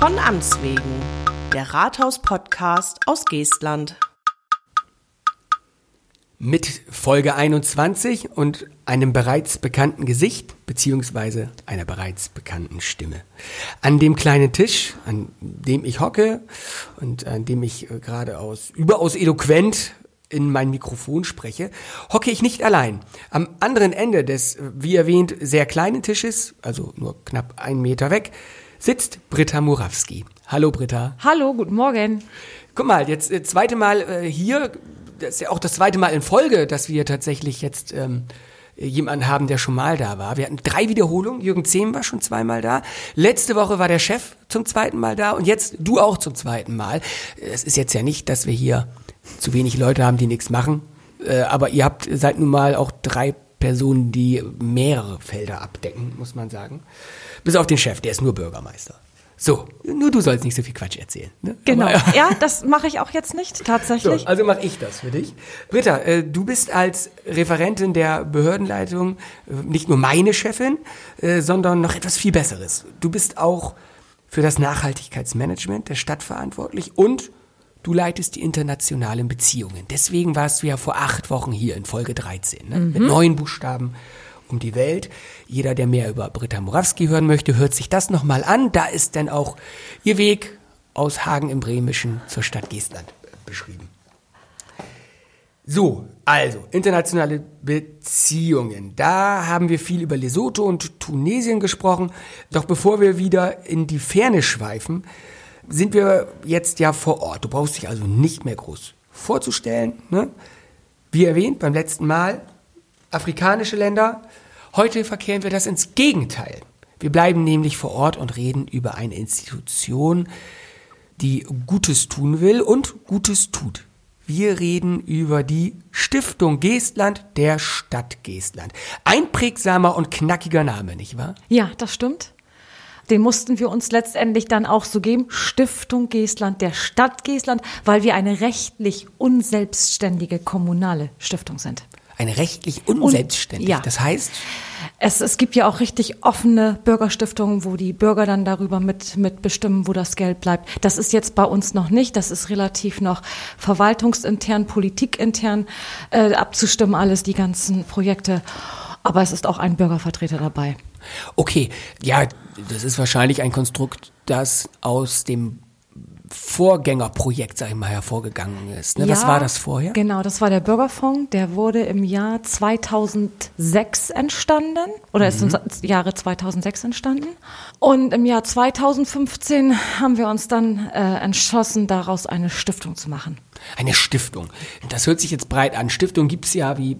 Von Amts wegen, der Rathaus-Podcast aus Geestland. Mit Folge 21 und einem bereits bekannten Gesicht beziehungsweise einer bereits bekannten Stimme. An dem kleinen Tisch, an dem ich hocke und an dem ich äh, geradeaus überaus eloquent in mein Mikrofon spreche, hocke ich nicht allein. Am anderen Ende des, äh, wie erwähnt, sehr kleinen Tisches, also nur knapp einen Meter weg, sitzt Britta Murawski. Hallo Britta. Hallo, guten Morgen. Guck mal, jetzt äh, zweite Mal äh, hier, das ist ja auch das zweite Mal in Folge, dass wir tatsächlich jetzt ähm, jemanden haben, der schon mal da war. Wir hatten drei Wiederholungen. Jürgen Zehm war schon zweimal da. Letzte Woche war der Chef zum zweiten Mal da und jetzt du auch zum zweiten Mal. Es ist jetzt ja nicht, dass wir hier zu wenig Leute haben, die nichts machen. Äh, aber ihr habt seid nun mal auch drei Personen, die mehrere Felder abdecken, muss man sagen. Bis auf den Chef, der ist nur Bürgermeister. So, nur du sollst nicht so viel Quatsch erzählen. Ne? Genau. Aber, ja, das mache ich auch jetzt nicht, tatsächlich. so, also mache ich das für dich. Britta, äh, du bist als Referentin der Behördenleitung äh, nicht nur meine Chefin, äh, sondern noch etwas viel Besseres. Du bist auch für das Nachhaltigkeitsmanagement der Stadt verantwortlich und du leitest die internationalen Beziehungen. Deswegen warst du ja vor acht Wochen hier in Folge 13 ne? mit neun Buchstaben um die Welt. Jeder, der mehr über Britta Morawski hören möchte, hört sich das nochmal an. Da ist dann auch ihr Weg aus Hagen im Bremischen zur Stadt Geestland beschrieben. So, also internationale Beziehungen. Da haben wir viel über Lesotho und Tunesien gesprochen. Doch bevor wir wieder in die Ferne schweifen, sind wir jetzt ja vor Ort. Du brauchst dich also nicht mehr groß vorzustellen. Ne? Wie erwähnt beim letzten Mal, afrikanische Länder. Heute verkehren wir das ins Gegenteil. Wir bleiben nämlich vor Ort und reden über eine Institution, die Gutes tun will und Gutes tut. Wir reden über die Stiftung Geestland der Stadt Geestland. Ein prägsamer und knackiger Name, nicht wahr? Ja, das stimmt. Den mussten wir uns letztendlich dann auch so geben. Stiftung Geestland der Stadt Geestland, weil wir eine rechtlich unselbstständige kommunale Stiftung sind. Eine rechtlich unselbstständig. ja. Das heißt, Es, es gibt ja auch richtig offene Bürgerstiftungen, wo die Bürger dann darüber mit, mitbestimmen, wo das Geld bleibt. Das ist jetzt bei uns noch nicht. Das ist relativ noch verwaltungsintern, politikintern äh, abzustimmen, alles, die ganzen Projekte. Aber es ist auch ein Bürgervertreter dabei. Okay, ja, das ist wahrscheinlich ein Konstrukt, das aus dem Vorgängerprojekt, sag ich mal, hervorgegangen ist. Ne? Was Ja, war das vorher? Genau, das war der Bürgerfonds. Der wurde im Jahr 2006 entstanden oder ist Mhm. im Jahre 2006 entstanden. Und im Jahr 2015 haben wir uns dann äh, entschlossen, daraus eine Stiftung zu machen. Eine Stiftung. Das hört sich jetzt breit an. Stiftung gibt's ja wie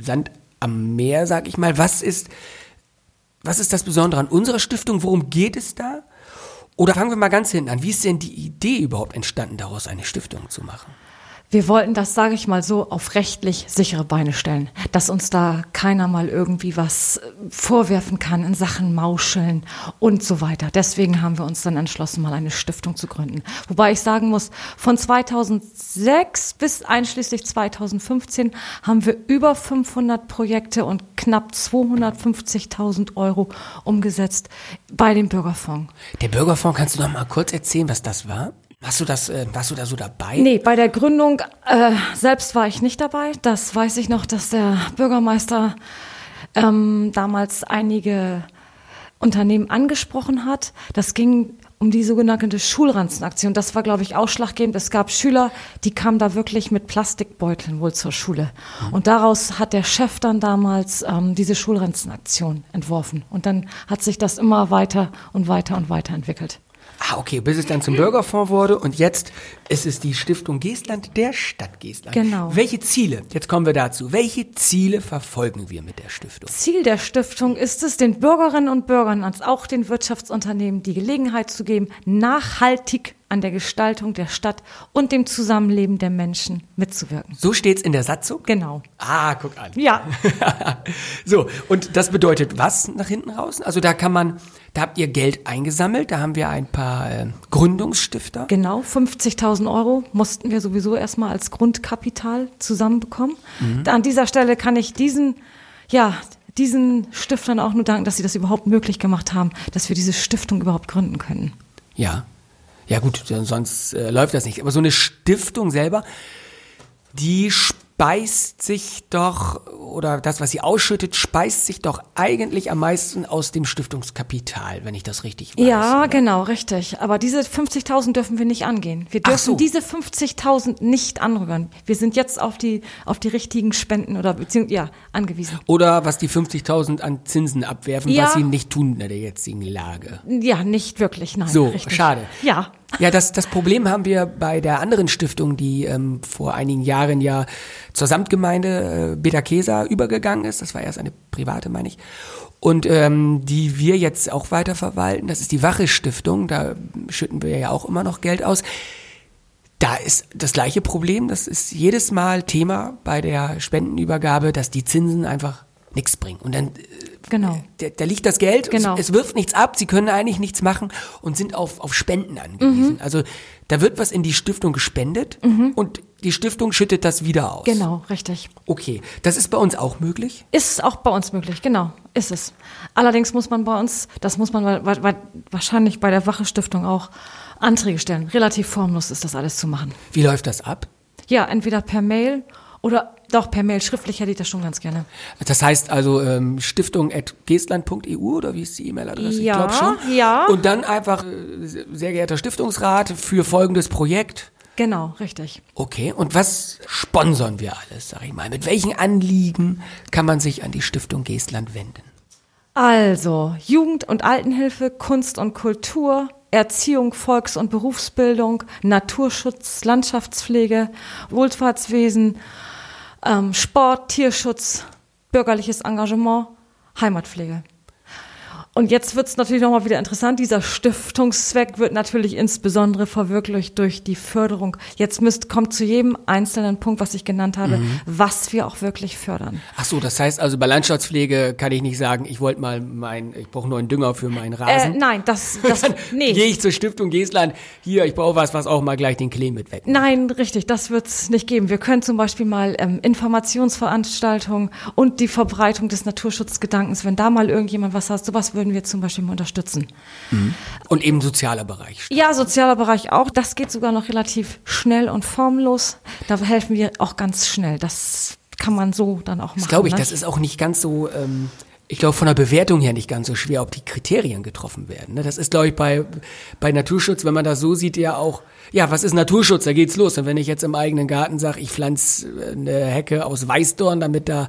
Sand am Meer, sag ich mal. Was ist, was ist das Besondere an unserer Stiftung? Worum geht es da? Oder fangen wir mal ganz hinten an. Wie ist denn die Idee überhaupt entstanden, daraus eine Stiftung zu machen? Wir wollten das, sage ich mal so, auf rechtlich sichere Beine stellen, dass uns da keiner mal irgendwie was äh, vorwerfen kann in Sachen Mauscheln und so weiter. Deswegen haben wir uns dann entschlossen, mal eine Stiftung zu gründen. Wobei ich sagen muss, von 2006 bis einschließlich 2015 haben wir über 500 Projekte und knapp 250.000 Euro umgesetzt bei dem Bürgerfonds. Der Bürgerfonds, kannst du noch mal kurz erzählen, was das war? Warst du, das, äh, warst du da so dabei? Nee, bei der Gründung äh, selbst war ich nicht dabei. Das weiß ich noch, dass der Bürgermeister ähm, damals einige Unternehmen angesprochen hat. Das ging um die sogenannte Schulranzenaktion. Das war, glaube ich, ausschlaggebend. Es gab Schüler, die kamen da wirklich mit Plastikbeuteln wohl zur Schule. Und daraus hat der Chef dann damals ähm, diese Schulranzenaktion entworfen. Und dann hat sich das immer weiter und weiter und weiter entwickelt. Ah, okay, bis es dann zum Bürgerfonds wurde und jetzt ist es die Stiftung Geestland der Stadt Geestland. Genau. Welche Ziele, jetzt kommen wir dazu, welche Ziele verfolgen wir mit der Stiftung? Ziel der Stiftung ist es, den Bürgerinnen und Bürgern als auch den Wirtschaftsunternehmen die Gelegenheit zu geben, nachhaltig an der Gestaltung der Stadt und dem Zusammenleben der Menschen mitzuwirken. So steht's in der Satzung? Genau. Ah, guck an. Ja. so, und das bedeutet was nach hinten raus? Also da kann man, da habt ihr Geld eingesammelt, da haben wir ein paar äh, Gründungsstifter. Genau, 50.000 Euro mussten wir sowieso erstmal als Grundkapital zusammenbekommen. An dieser Stelle kann ich diesen, ja, diesen Stiftern auch nur danken, dass sie das überhaupt möglich gemacht haben, dass wir diese Stiftung überhaupt gründen können. Ja. Ja gut, sonst äh, läuft das nicht. Aber so eine Stiftung selber, die speist sich doch, oder das, was sie ausschüttet, speist sich doch eigentlich am meisten aus dem Stiftungskapital, wenn ich das richtig weiß. Ja, oder? genau, richtig. Aber diese 50.000 dürfen wir nicht angehen. Wir dürfen so. diese 50.000 nicht anrühren. Wir sind jetzt auf die, auf die richtigen Spenden oder beziehungsweise, ja, angewiesen. Oder was die 50.000 an Zinsen abwerfen, Ja. was sie nicht tun in der jetzigen Lage. Ja, nicht wirklich, nein. So, richtig. schade. Ja. Ja, das, das Problem haben wir bei der anderen Stiftung, die ähm, vor einigen Jahren ja zur Samtgemeinde äh, Kesa übergegangen ist. Das war erst eine private, meine ich. Und ähm, die wir jetzt auch weiter verwalten. Das ist die Wache Stiftung. Da schütten wir ja auch immer noch Geld aus. Da ist das gleiche Problem. Das ist jedes Mal Thema bei der Spendenübergabe, dass die Zinsen einfach nichts bringen. Und dann Genau. da, da liegt das Geld, Genau. es, es wirft nichts ab, sie können eigentlich nichts machen und sind auf, auf Spenden Mhm. angewiesen. Also da wird was in die Stiftung gespendet und die Stiftung schüttet das wieder aus. Genau, richtig. Okay, das ist bei uns auch möglich. Ist auch bei uns möglich, genau, ist es. Allerdings muss man bei uns, das muss man wa- wa- wahrscheinlich bei der Wache Stiftung auch Anträge stellen. Relativ formlos ist das alles zu machen. Wie läuft das ab? Ja, entweder per Mail oder doch per Mail. Schriftlich hätte ich das schon ganz gerne. Das heißt also ähm, stiftung.geestland.eu oder wie ist die E-Mail-Adresse? Ja, ich glaube schon. ja. Und dann einfach, äh, sehr geehrter Stiftungsrat, für folgendes Projekt. Genau, richtig. Okay, und was sponsern wir alles, sag ich mal? Mit welchen Anliegen kann man sich an die Stiftung Geestland wenden? Also, Jugend- und Altenhilfe, Kunst und Kultur, Erziehung, Volks- und Berufsbildung, Naturschutz, Landschaftspflege, Wohlfahrtswesen, ähm, Sport, Tierschutz, bürgerliches Engagement, Heimatpflege. Und jetzt wird es natürlich nochmal wieder interessant. Dieser Stiftungszweck wird natürlich insbesondere verwirklicht durch die Förderung. Jetzt müsst, kommt zu jedem einzelnen Punkt, was ich genannt habe, was wir auch wirklich fördern. Ach so, das heißt also bei Landschaftspflege kann ich nicht sagen, ich wollte mal mein, ich brauche neuen Dünger für meinen Äh, Rasen. nein, das, das, nee. Gehe ich zur Stiftung Geestland, hier, ich brauche was, was auch mal gleich den Klee mit weg. Nein, richtig, das wird es nicht geben. Wir können zum Beispiel mal ähm, Informationsveranstaltungen und die Verbreitung des Naturschutzgedankens, wenn da mal irgendjemand was hat, sowas würden wir zum Beispiel mal unterstützen. Und eben sozialer Bereich. Ja, sozialer Bereich auch. Das geht sogar noch relativ schnell und formlos. Da helfen wir auch ganz schnell. Das kann man so dann auch machen. Das glaube ich, ne? das ist auch nicht ganz so, ähm, ich glaube von der Bewertung her nicht ganz so schwer, ob die Kriterien getroffen werden. Ne? Das ist, glaube ich, bei, bei Naturschutz, wenn man das so sieht, ja auch, ja, was ist Naturschutz? Da geht's los. Und wenn ich jetzt im eigenen Garten sage, ich pflanze äh, eine Hecke aus Weißdorn, damit da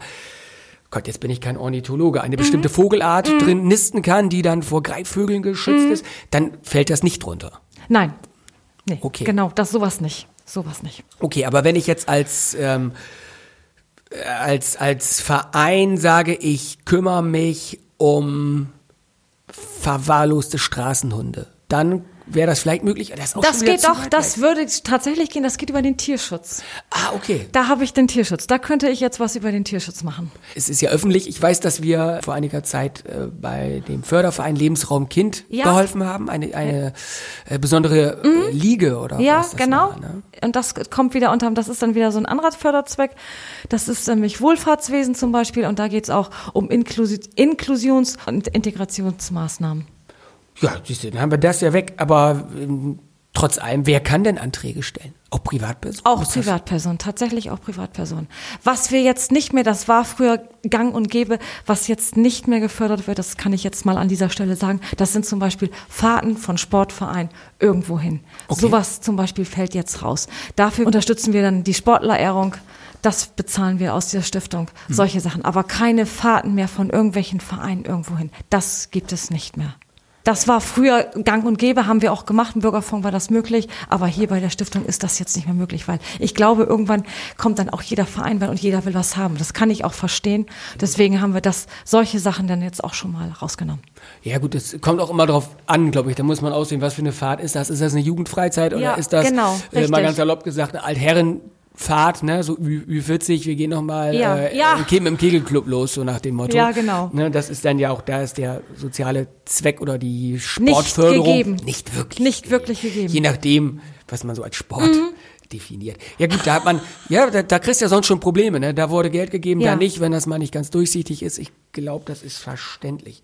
Gott, jetzt bin ich kein Ornithologe, eine bestimmte Vogelart drin nisten kann, die dann vor Greifvögeln geschützt ist, dann fällt das nicht drunter. Nein. Nee, Okay. Genau, das sowas nicht. Sowas nicht. Okay, aber wenn ich jetzt als, ähm, äh, als, als Verein sage, ich kümmere mich um verwahrloste Straßenhunde, dann wäre das vielleicht möglich. Das, Das geht doch, das würde tatsächlich gehen, das geht über den Tierschutz. Ah, okay. Da habe ich den Tierschutz. Da könnte ich jetzt was über den Tierschutz machen. Es ist ja öffentlich. Ich weiß, dass wir vor einiger Zeit äh, bei dem Förderverein Lebensraum Kind Ja. geholfen haben. Eine, eine äh, besondere äh, Liege oder Ja, was das genau. war, ne? Und das kommt wieder unter, das ist dann wieder so ein anderer Förderzweck. Das ist nämlich Wohlfahrtswesen zum Beispiel und da geht es auch um Inklusi Inklusions- und Integrationsmaßnahmen. Ja, siehst du, dann haben wir das ja weg. Aber ähm, trotz allem, wer kann denn Anträge stellen? Auch Privatpersonen? Auch Privatpersonen, tatsächlich auch Privatpersonen. Was wir jetzt nicht mehr, das war früher gang und gäbe, was jetzt nicht mehr gefördert wird, das kann ich jetzt mal an dieser Stelle sagen, das sind zum Beispiel Fahrten von Sportvereinen irgendwo hin. Okay. Sowas zum Beispiel fällt jetzt raus. Dafür unterstützen wir dann die Sportlerehrung. Das bezahlen wir aus der Stiftung. Hm. Solche Sachen. Aber keine Fahrten mehr von irgendwelchen Vereinen irgendwo hin. Das gibt es nicht mehr. Das war früher gang und gäbe, haben wir auch gemacht. Im Bürgerfonds war das möglich. Aber hier bei der Stiftung ist das jetzt nicht mehr möglich, weil ich glaube, irgendwann kommt dann auch jeder Verein und jeder will was haben. Das kann ich auch verstehen. Deswegen haben wir das, solche Sachen dann jetzt auch schon mal rausgenommen. Ja gut, das kommt auch immer drauf an, glaube ich. Da muss man aussehen, was für eine Fahrt ist das. Ist das eine Jugendfreizeit oder Ja, ist das, genau, äh, mal ganz salopp gesagt, eine Altherrenfahrt, ne? so Ü- Ü40, wir gehen nochmal Ja, äh, ja. im im Kegelclub los, so nach dem Motto. Ja, genau. Ne? Das ist dann ja auch, da ist der soziale Zweck oder die Sportförderung gegeben. nicht wirklich Nicht wirklich gegeben. Mhm. Je nachdem, was man so als Sport definiert. Ja gut, da hat man, ja, da, da kriegst du ja sonst schon Probleme, ne? Da wurde Geld gegeben, Ja. da nicht, wenn das mal nicht ganz durchsichtig ist. Ich glaube, das ist verständlich.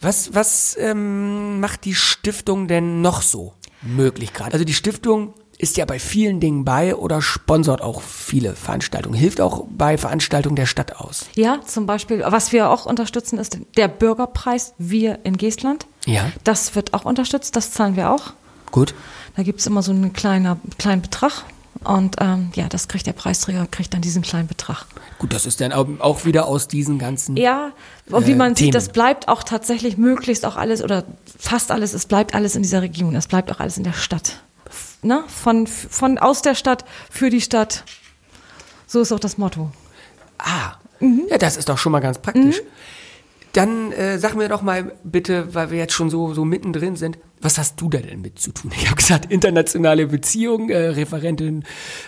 Was, was ähm, macht die Stiftung denn noch so? möglich gerade? Also die Stiftung ist ja bei vielen Dingen bei oder sponsort auch viele Veranstaltungen, hilft auch bei Veranstaltungen der Stadt aus. Ja, zum Beispiel, was wir auch unterstützen, ist der Bürgerpreis Wir in Geestland. Ja. Das wird auch unterstützt, das zahlen wir auch. Gut. Da gibt es immer so einen kleiner, kleinen Betrag. Und ähm, ja, das kriegt der Preisträger, kriegt dann diesen kleinen Betrag. Gut, das ist dann auch, wieder aus diesen ganzen. Ja, und wie Äh, man Themen. sieht, das bleibt auch tatsächlich möglichst auch alles oder fast alles, es bleibt alles in dieser Region, es bleibt auch alles in der Stadt. Ne? Von, von aus der Stadt für die Stadt. So ist auch das Motto. Ah, Mhm. ja, das ist doch schon mal ganz praktisch. Dann äh, sag mir doch mal bitte, weil wir jetzt schon so, so mittendrin sind, was hast du da denn mit zu tun? Ich habe gesagt, internationale Beziehungen, äh, Referentin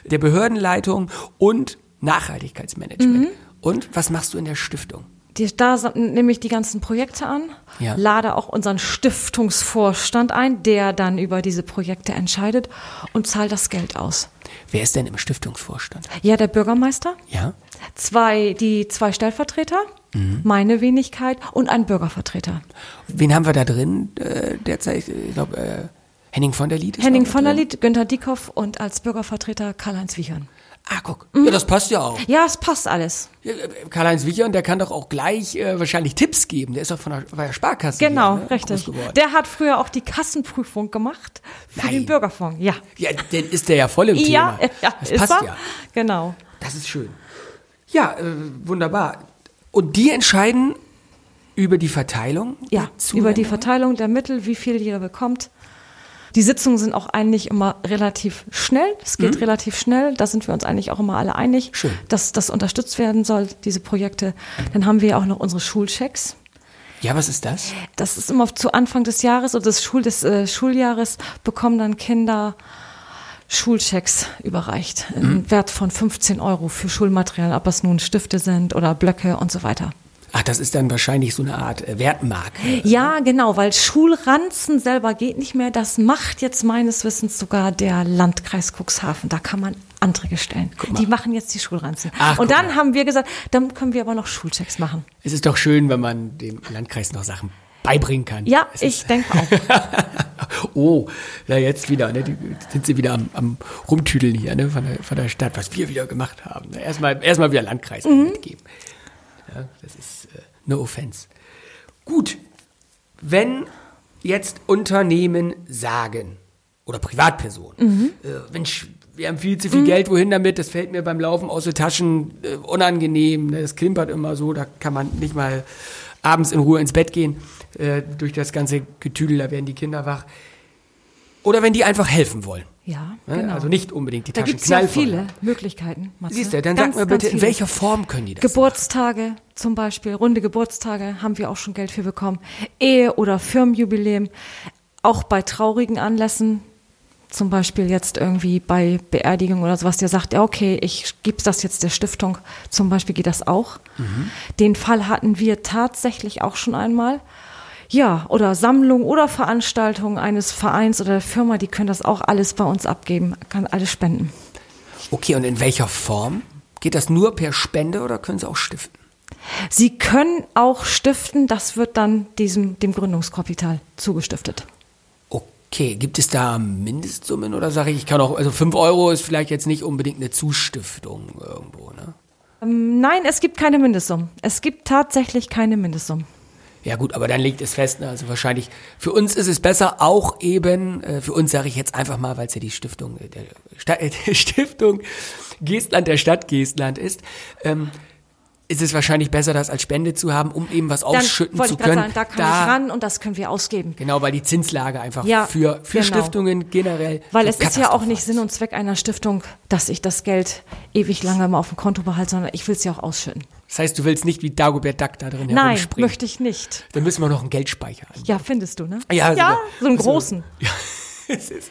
der Behördenleitung und Nachhaltigkeitsmanagement. Mhm. Und was machst du in der Stiftung? Die, da nehme ich die ganzen Projekte an, Ja. lade auch unseren Stiftungsvorstand ein, der dann über diese Projekte entscheidet und zahlt das Geld aus. Wer ist denn im Stiftungsvorstand? Ja, der Bürgermeister, Ja? zwei, die zwei Stellvertreter, meine Wenigkeit und ein Bürgervertreter. Wen haben wir da drin äh, derzeit? Ich glaube, äh, Henning von der Lied ist Henning von der. Lied, Günther Dieckhoff und als Bürgervertreter Karl-Heinz Wichern. Ah, guck. Mhm. Ja, das passt ja auch. Ja, es passt alles. Äh, Karl-Heinz Wichern, der kann doch auch gleich äh, wahrscheinlich Tipps geben. Der ist doch von der, der Sparkasse. Genau, hier, ne? richtig. Der hat früher auch die Kassenprüfung gemacht für Nein. den Bürgerfonds. Ja. Ja, dann ist der ja voll im Ja, Thema. ja, das ist passt er? ja. Genau. Das ist schön. Ja, äh, wunderbar. Und die entscheiden über die Verteilung? Ja, über die Verteilung der Mittel, wie viel jeder bekommt. Die Sitzungen sind auch eigentlich immer relativ schnell. Es geht relativ schnell. Da sind wir uns eigentlich auch immer alle einig, Mhm. Schön. dass das unterstützt werden soll, diese Projekte. Dann haben wir ja auch noch unsere Schulchecks. Ja, was ist das? Das ist immer zu Anfang des Jahres oder des, Schul des äh, Schuljahres bekommen dann Kinder Schulchecks überreicht. Im Wert von 15 Euro für Schulmaterial, ob es nun Stifte sind oder Blöcke und so weiter. Ach, das ist dann wahrscheinlich so eine Art äh, Wertmarke. Ja, genau, weil Schulranzen selber geht nicht mehr. Das macht jetzt meines Wissens sogar der Landkreis Cuxhaven. Da kann man Anträge stellen. Die machen jetzt die Schulranzen. Ach, und dann mal. haben wir gesagt, dann können wir aber noch Schulchecks machen. Es ist doch schön, wenn man dem Landkreis noch Sachen beibringen kann. Ja, Es ich denke auch. oh, na jetzt wieder, ne? Die, sind sie wieder am, am Rumtüdeln hier, ne? Von der, von der Stadt, was wir wieder gemacht haben. Erstmal, erstmal wieder Landkreis Mhm. mitgeben. Ja, das ist äh, no offense. Gut, wenn jetzt Unternehmen sagen oder Privatpersonen, Mhm. äh, Mensch, wir haben viel zu viel Geld, wohin damit? Das fällt mir beim Laufen aus den Taschen äh, unangenehm. Ne? Das klimpert immer so, da kann man nicht mal abends in Ruhe ins Bett gehen. Äh, durch das ganze Getüdel, da werden die Kinder wach. Oder wenn die einfach helfen wollen. Ja, Ne? genau. Also nicht unbedingt die da Taschen gibt es ja viele haben. Möglichkeiten. Matze. Siehst du, dann Ganz, sag mir bitte, in welcher Form können die das? Geburtstage zum Beispiel, runde Geburtstage haben wir auch schon Geld für bekommen. Ehe- oder Firmenjubiläum, auch bei traurigen Anlässen, zum Beispiel jetzt irgendwie bei Beerdigung oder sowas, der sagt, ja okay, ich gebe das jetzt der Stiftung, zum Beispiel geht das auch. Den Fall hatten wir tatsächlich auch schon einmal. Ja, oder Sammlung oder Veranstaltung eines Vereins oder der Firma, die können das auch alles bei uns abgeben, kann alles spenden. Okay, und in welcher Form? Geht das nur per Spende oder können sie auch stiften? Sie können auch stiften, das wird dann diesem, dem Gründungskapital zugestiftet. Okay, gibt es da Mindestsummen oder sage ich, ich kann auch, also 5 Euro ist vielleicht jetzt nicht unbedingt eine Zustiftung irgendwo, ne? Ähm, Nein, es gibt keine Mindestsumme. Es gibt tatsächlich keine Mindestsumme. Ja gut, aber dann legt es fest, ne? also wahrscheinlich, für uns ist es besser, auch eben, äh, für uns sage ich jetzt einfach mal, weil es ja die Stiftung, äh, der, Sta äh, der Stiftung Geestland der Stadt Geestland ist, ähm, ist es wahrscheinlich besser, das als Spende zu haben, um eben was Dann ausschütten zu können. sagen, da kann ich ran und das können wir ausgeben. Genau, weil die Zinslage einfach Ja, für, für genau. Stiftungen generell. Weil es ist ja auch nicht Sinn und Zweck einer Stiftung, dass ich das Geld ewig lange immer auf dem Konto behalte, sondern ich will es ja auch ausschütten. Das heißt, du willst nicht wie Dagobert Duck da drin Nein, herumspringen. möchte ich nicht. Dann müssen wir noch einen Geldspeicher an. Ja, findest du, ne? Ja, ja also- so einen großen. Ja, es ist.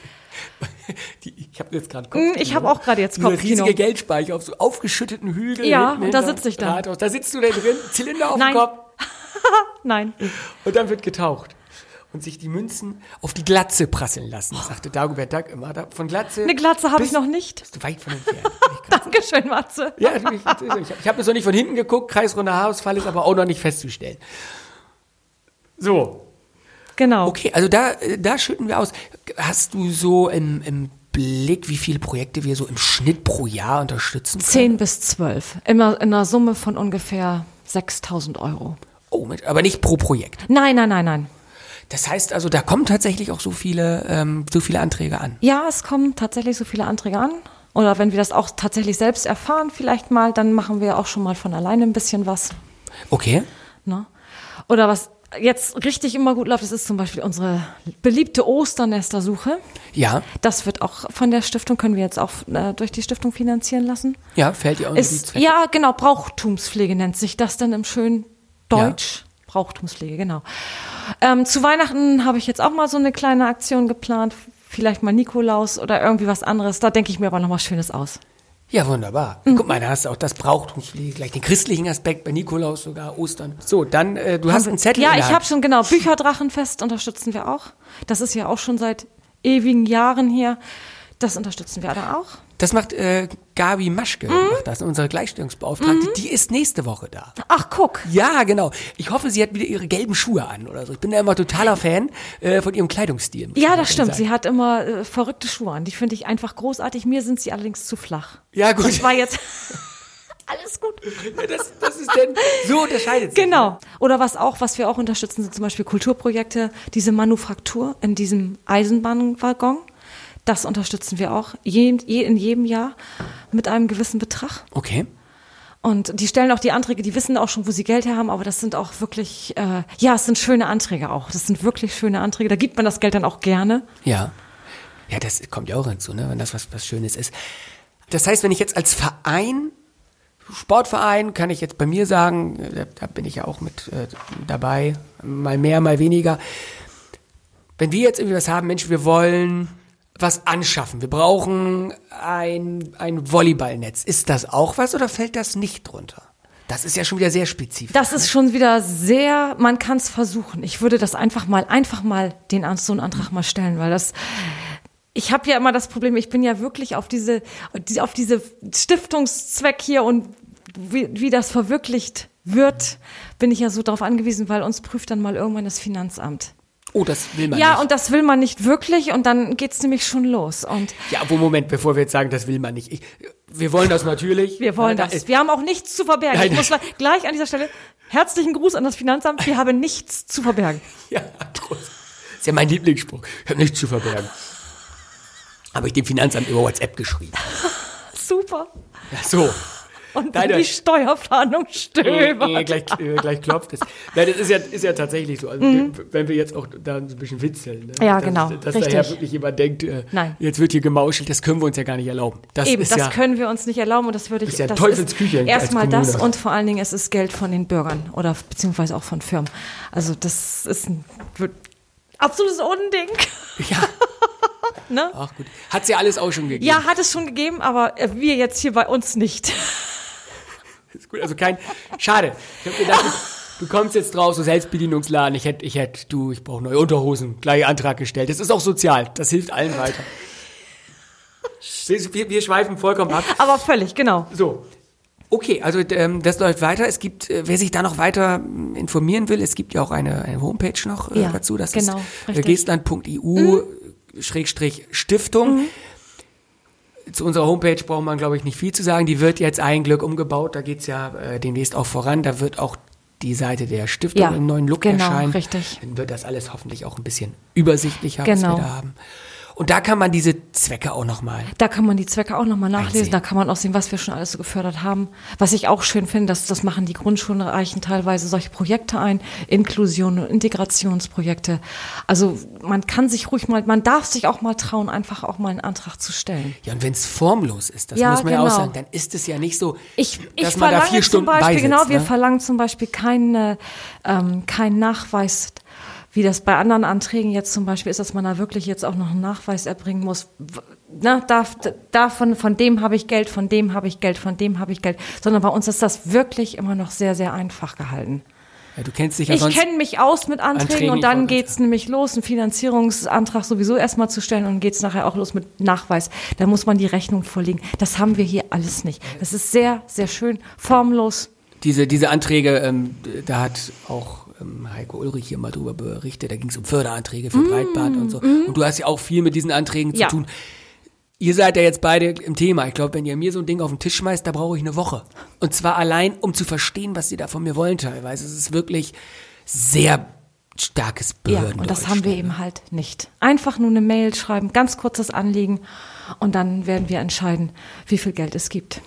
Die, ich habe jetzt gerade Mm, ich hab auch gerade jetzt Kopfkino. riesige Geldspeicher auf so aufgeschütteten Hügeln. Ja, und da sitze ich dann. Rathaus. Da sitzt du da drin, Zylinder auf Nein. dem Kopf Nein. und dann wird getaucht. Und sich die Münzen auf die Glatze prasseln lassen, sagte Dagobert Duck immer. Von Glatze. Eine Glatze habe ich noch nicht. Bist du weit von entfernt. Dankeschön, Matze. Ja, ich, ich, ich habe es noch nicht von hinten geguckt, kreisrunder Haarausfall ist aber auch noch nicht festzustellen. So. Genau. Okay, also da, da schütten wir aus. Hast du so im, im Blick, wie viele Projekte wir so im Schnitt pro Jahr unterstützen können? Zehn bis zwölf. Immer in einer Summe von ungefähr 6000 Euro. Oh, aber nicht pro Projekt. Nein, nein, nein, nein. Das heißt also, da kommen tatsächlich auch so viele, ähm, so viele Anträge an. Ja, es kommen tatsächlich so viele Anträge an. Oder wenn wir das auch tatsächlich selbst erfahren, vielleicht mal, dann machen wir auch schon mal von alleine ein bisschen was. Okay. Ne? Oder was jetzt richtig immer gut läuft, das ist zum Beispiel unsere beliebte Osternestersuche. Ja, Das wird auch von der Stiftung, können wir jetzt auch äh, durch die Stiftung finanzieren lassen. ja, fällt dir auch Ist, ja, genau, Brauchtumspflege nennt sich das dann im schönen Deutsch. Brauchtumspflege, genau. Ähm, zu Weihnachten habe ich jetzt auch mal so eine kleine Aktion geplant. Vielleicht mal Nikolaus oder irgendwie was anderes. Da denke ich mir aber noch was Schönes aus. Ja, wunderbar. Mhm. Guck mal, da hast du auch das Brauchtumspflege, gleich den christlichen Aspekt bei Nikolaus sogar, Ostern. So, dann, äh, du hast einen Zettel Ja, ich habe schon, genau. Bücherdrachenfest unterstützen wir auch. Das ist ja auch schon seit ewigen Jahren hier. Das unterstützen wir da auch. Das macht äh, Gabi Maschke, Mhm. macht das, unsere Gleichstellungsbeauftragte. Die ist nächste Woche da. Ach, guck. Ja, genau. Ich hoffe, sie hat wieder ihre gelben Schuhe an oder so. Ich bin da immer totaler Fan äh, von ihrem Kleidungsstil. ich Ja, das stimmt. sagen. Sie hat immer äh, verrückte Schuhe an. Die finde ich einfach großartig. Mir sind sie allerdings zu flach. Ja, gut. Das war jetzt alles gut. Das, das ist denn, so unterscheidet sich. Genau. Oder was auch, was wir auch unterstützen, sind zum Beispiel Kulturprojekte. Diese Manufaktur in diesem Eisenbahnwaggon. Das unterstützen wir auch je, je, in jedem Jahr mit einem gewissen Betrag. Okay. Und die stellen auch die Anträge, die wissen auch schon, wo sie Geld her haben, aber das sind auch wirklich, äh, ja, es sind schöne Anträge auch. Das sind wirklich schöne Anträge. Da gibt man das Geld dann auch gerne. Ja. Ja, das kommt ja auch hinzu, ne, wenn das was, was Schönes ist. Das heißt, wenn ich jetzt als Verein, Sportverein, kann ich jetzt bei mir sagen, äh, da, da bin ich ja auch mit äh, dabei, mal mehr, mal weniger. Wenn wir jetzt irgendwie was haben, Mensch, wir wollen was anschaffen, wir brauchen ein, ein Volleyballnetz. Ist das auch was oder fällt das nicht drunter? Das ist ja schon wieder sehr spezifisch. Das ist schon wieder sehr, man kann es versuchen. Ich würde das einfach mal, einfach mal den so einen Antrag mal stellen, weil das, ich habe ja immer das Problem, ich bin ja wirklich auf diese, die- auf diese Stiftungszweck hier und wie, wie das verwirklicht wird, bin ich ja so darauf angewiesen, weil uns prüft dann mal irgendwann das Finanzamt. Oh, das will man Ja, nicht. und das will man nicht wirklich und dann geht's nämlich schon los. Und Ja, wo Moment, bevor wir jetzt sagen, das will man nicht. Ich, wir wollen das natürlich. wir wollen Ja, da das. Wir haben auch nichts zu verbergen. Nein, ich muss gleich an dieser Stelle herzlichen Gruß an das Finanzamt. Wir haben nichts zu verbergen. Ja, groß. ist ja mein Lieblingsspruch. Ich habe nichts zu verbergen. Habe ich dem Finanzamt über WhatsApp geschrieben. Super. Ja, so. Und Nein, dann die Steuerfahndung Äh, stöbert. äh, gleich, äh, gleich klopft es. Nein, das ist ja, ist ja tatsächlich so. Also, wir- wenn wir jetzt auch da ein bisschen witzeln. Ne? Mhm. Ja, dass, genau, Dass richtig. daher wirklich jemand denkt, äh, Nein. jetzt wird hier gemauschelt, das können wir uns ja gar nicht erlauben. Das Eben, ist das ja, können wir uns nicht erlauben und das würde ich. ist ja das Teufelsküche Erstmal das und vor allen Dingen es ist Geld von den Bürgern oder beziehungsweise auch von Firmen. Also das ist ein absolutes Unding. ja, Ne? ach gut. Hat's ja alles auch schon gegeben. Ja, hat es schon gegeben, aber äh, wir jetzt hier bei uns nicht. Ist gut, also kein, schade. Ich hab gedacht, du, kommst jetzt drauf, so Selbstbedienungsladen, ich hätte, ich hätte, du, ich brauche neue Unterhosen, gleich Antrag gestellt. Das ist auch sozial, das hilft allen weiter. Wir, wir, schweifen vollkommen ab. Aber völlig, genau. So. Okay, also ähm, das läuft weiter. Es gibt, äh, wer sich da noch weiter m, informieren will, es gibt ja auch eine, eine Homepage noch äh, Ja, dazu. Das genau, ist äh, richtig. geestland.eu Schrägstrich Stiftung. Zu unserer Homepage braucht man, glaube ich, nicht viel zu sagen. Die wird jetzt ein Glück umgebaut. Da geht's ja äh, demnächst auch voran. Da wird auch die Seite der Stiftung Ja, im neuen Look genau, erscheinen. richtig. Dann wird das alles hoffentlich auch ein bisschen übersichtlicher, was Genau. wir da haben. Und da kann man diese Zwecke auch nochmal Da kann man die Zwecke auch nochmal nachlesen. Einsehen. Da kann man auch sehen, was wir schon alles so gefördert haben. Was ich auch schön finde, dass das machen die Grundschulen reichen teilweise solche Projekte ein, Inklusion und Integrationsprojekte. Also man kann sich ruhig mal, man darf sich auch mal trauen, einfach auch mal einen Antrag zu stellen. Ja, und wenn es formlos ist, das Ja, muss man ja auch genau. sagen, dann ist es ja nicht so, Ich, ich dass man da verlange vier zum Stunden Beispiel, beisitzt, genau, wir ne? verlangen zum Beispiel keinen ähm, kein Nachweis, wie das bei anderen Anträgen jetzt zum Beispiel ist, dass man da wirklich jetzt auch noch einen Nachweis erbringen muss. W- Ne, darf, davon, von dem habe ich Geld, von dem habe ich Geld, von dem habe ich Geld. Sondern bei uns ist das wirklich immer noch sehr, sehr einfach gehalten. Ja, du kennst dich ja Ich kenne mich aus mit Anträgen Anträgen, und dann wollte geht's nämlich los, einen Finanzierungsantrag sowieso erstmal zu stellen und dann geht's nachher auch los mit Nachweis. Da muss man die Rechnung vorlegen. Das haben wir hier alles nicht. Das ist sehr, sehr schön, formlos. Diese, diese Anträge, ähm, da hat auch ähm, Heiko Ulrich hier mal drüber berichtet, da ging es um Förderanträge für Breitband und so. Und du hast ja auch viel mit diesen Anträgen zu Ja. tun. Ihr seid ja jetzt beide im Thema. Ich glaube, wenn ihr mir so ein Ding auf den Tisch schmeißt, da brauche ich eine Woche. Und zwar allein, um zu verstehen, was sie da von mir wollen teilweise. Es ist wirklich sehr starkes Ja, Behörden. und das haben wir eben halt nicht. Einfach nur eine Mail schreiben, ganz kurzes Anliegen und dann werden wir entscheiden, wie viel Geld es gibt.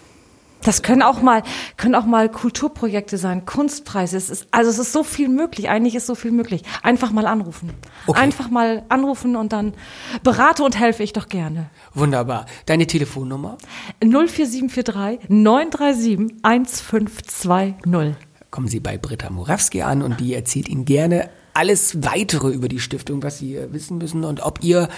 Das können auch mal, können auch mal Kulturprojekte sein, Kunstpreise. Es ist, also es ist so viel möglich. Eigentlich ist so viel möglich. Einfach mal anrufen. Okay. Einfach mal anrufen und dann berate und helfe ich doch gerne. Wunderbar. Deine Telefonnummer? 04743 937 1520. kommen Sie bei Britta Morawski an und die erzählt Ihnen gerne alles weitere über die Stiftung, was Sie äh, wissen müssen und ob ihr,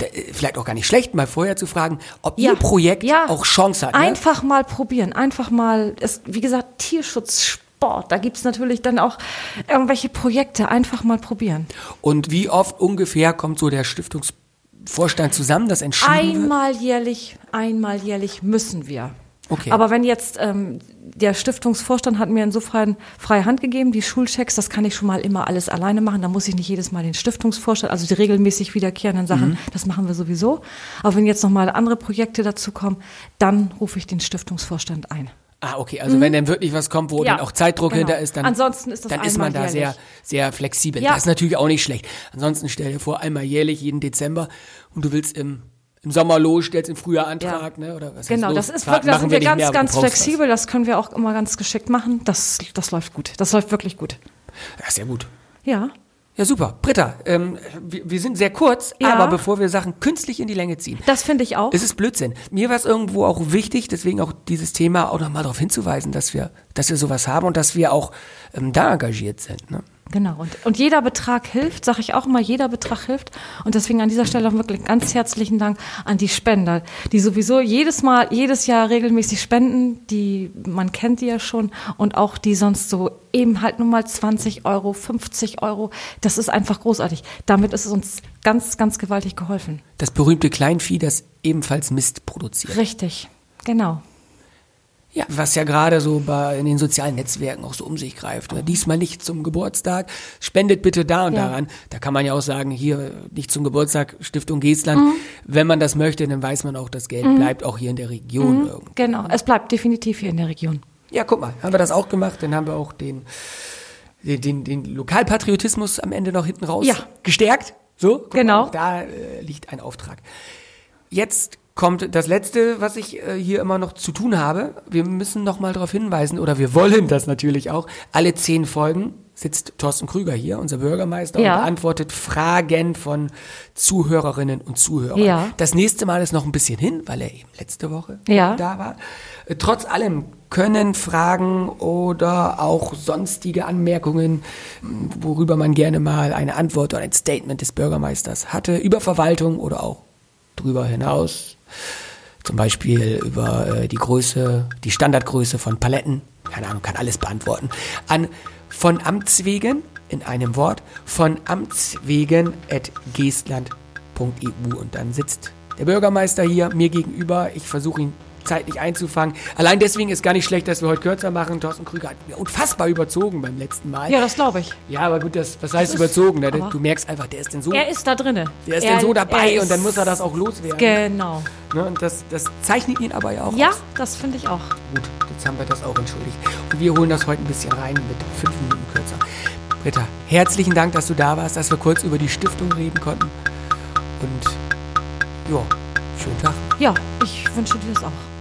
äh, vielleicht auch gar nicht schlecht, mal vorher zu fragen, ob Ihr Projekt auch Chance hat. Ne? Einfach mal probieren. Einfach mal, es, wie gesagt, Tierschutz, Sport. Da gibt's natürlich dann auch irgendwelche Projekte. Einfach mal probieren. Und wie oft ungefähr kommt so der Stiftungsvorstand zusammen, das entschieden wird? Einmal jährlich, einmal jährlich müssen wir. Okay. Aber wenn jetzt ähm, der Stiftungsvorstand hat mir insofern freie Hand gegeben, die Schulchecks, das kann ich schon mal immer alles alleine machen. Da muss ich nicht jedes Mal den Stiftungsvorstand, also die regelmäßig wiederkehrenden Sachen, Mhm. das machen wir sowieso. Aber wenn jetzt noch mal andere Projekte dazu kommen, dann rufe ich den Stiftungsvorstand ein. Ah, okay, also wenn dann wirklich was kommt, wo Ja, dann auch Zeitdruck genau. hinter ist, dann, Ansonsten ist das dann ist man da sehr, sehr flexibel. Ja. Das ist natürlich auch nicht schlecht. Ansonsten stell dir vor, einmal jährlich, jeden Dezember und du willst im, im Sommer los, stellst im Frühjahr Antrag, ne? Oder was Genau, das ist wirklich, da sind wir ganz, ganz flexibel. Das können wir auch immer ganz geschickt machen. Das, das läuft gut. Das läuft wirklich gut. Ja, sehr gut. Ja. Ja, super. Britta, ähm, wir, wir sind sehr kurz, Ja. aber bevor wir Sachen künstlich in die Länge ziehen, Das finde ich auch. es ist Blödsinn. Mir war es irgendwo auch wichtig, deswegen auch dieses Thema auch nochmal darauf hinzuweisen, dass wir, dass wir sowas haben und dass wir auch ähm, da engagiert sind. Ne? Genau. Und, und jeder Betrag hilft, sage ich auch immer, jeder Betrag hilft. Und deswegen an dieser Stelle auch wirklich ganz herzlichen Dank an die Spender, die sowieso jedes Mal, jedes Jahr regelmäßig spenden. Die, man kennt die ja schon. Und auch die sonst so eben halt nur mal 20 Euro, 50 Euro. Das ist einfach großartig. Damit ist es uns ganz, ganz gewaltig geholfen. Das berühmte Kleinvieh, das ebenfalls Mist produziert. Richtig. Genau. Ja, was ja gerade so bei in den sozialen Netzwerken auch so um sich greift. Ne? Diesmal nicht zum Geburtstag, spendet bitte da und Ja. daran. Da kann man ja auch sagen, hier nicht zum Geburtstag, Stiftung Geestland. Mhm. Wenn man das möchte, dann weiß man auch, das Geld bleibt auch hier in der Region. irgendwo. Genau. Es bleibt definitiv hier in der Region. Ja, guck mal, haben wir das auch gemacht, dann haben wir auch den, den, den, den Lokalpatriotismus am Ende noch hinten raus Ja. gestärkt. So, guck Genau. Mal, da äh, liegt ein Auftrag. Jetzt kommt das Letzte, was ich äh, hier immer noch zu tun habe. Wir müssen noch mal darauf hinweisen, oder wir wollen das natürlich auch. Alle zehn Folgen sitzt Thorsten Krüger hier, unser Bürgermeister, Ja. und beantwortet Fragen von Zuhörerinnen und Zuhörern. Ja. Das nächste Mal ist noch ein bisschen hin, weil er eben letzte Woche Ja. da war. Äh, Trotz allem können Fragen oder auch sonstige Anmerkungen, worüber man gerne mal eine Antwort oder ein Statement des Bürgermeisters hatte, über Verwaltung oder auch drüber hinaus, zum Beispiel über äh, die Größe, die Standardgröße von Paletten, keine Ahnung, kann alles beantworten, an von Amts wegen, in einem Wort, von Amts wegen at geestland.eu und dann sitzt der Bürgermeister hier mir gegenüber, ich versuche ihn zeitlich einzufangen. Allein deswegen ist gar nicht schlecht, dass wir heute kürzer machen. Thorsten Krüger hat mir unfassbar überzogen beim letzten Mal. Ja, das glaube ich. Ja, aber gut, das, was heißt ist- überzogen? Aber- Du merkst einfach, der ist denn so, Er ist da drinne. der ist er, denn so dabei und dann ist- muss er das auch loswerden. Genau. Ne? Und das, das zeichnet ihn aber ja auch Ja, aus. das finde ich auch. Gut, jetzt haben wir das auch entschuldigt. Und wir holen das heute ein bisschen rein mit fünf Minuten kürzer. Britta, herzlichen Dank, dass du da warst, dass wir kurz über die Stiftung reden konnten. Und ja, schönen Tag. Ja, ich wünsche dir das auch.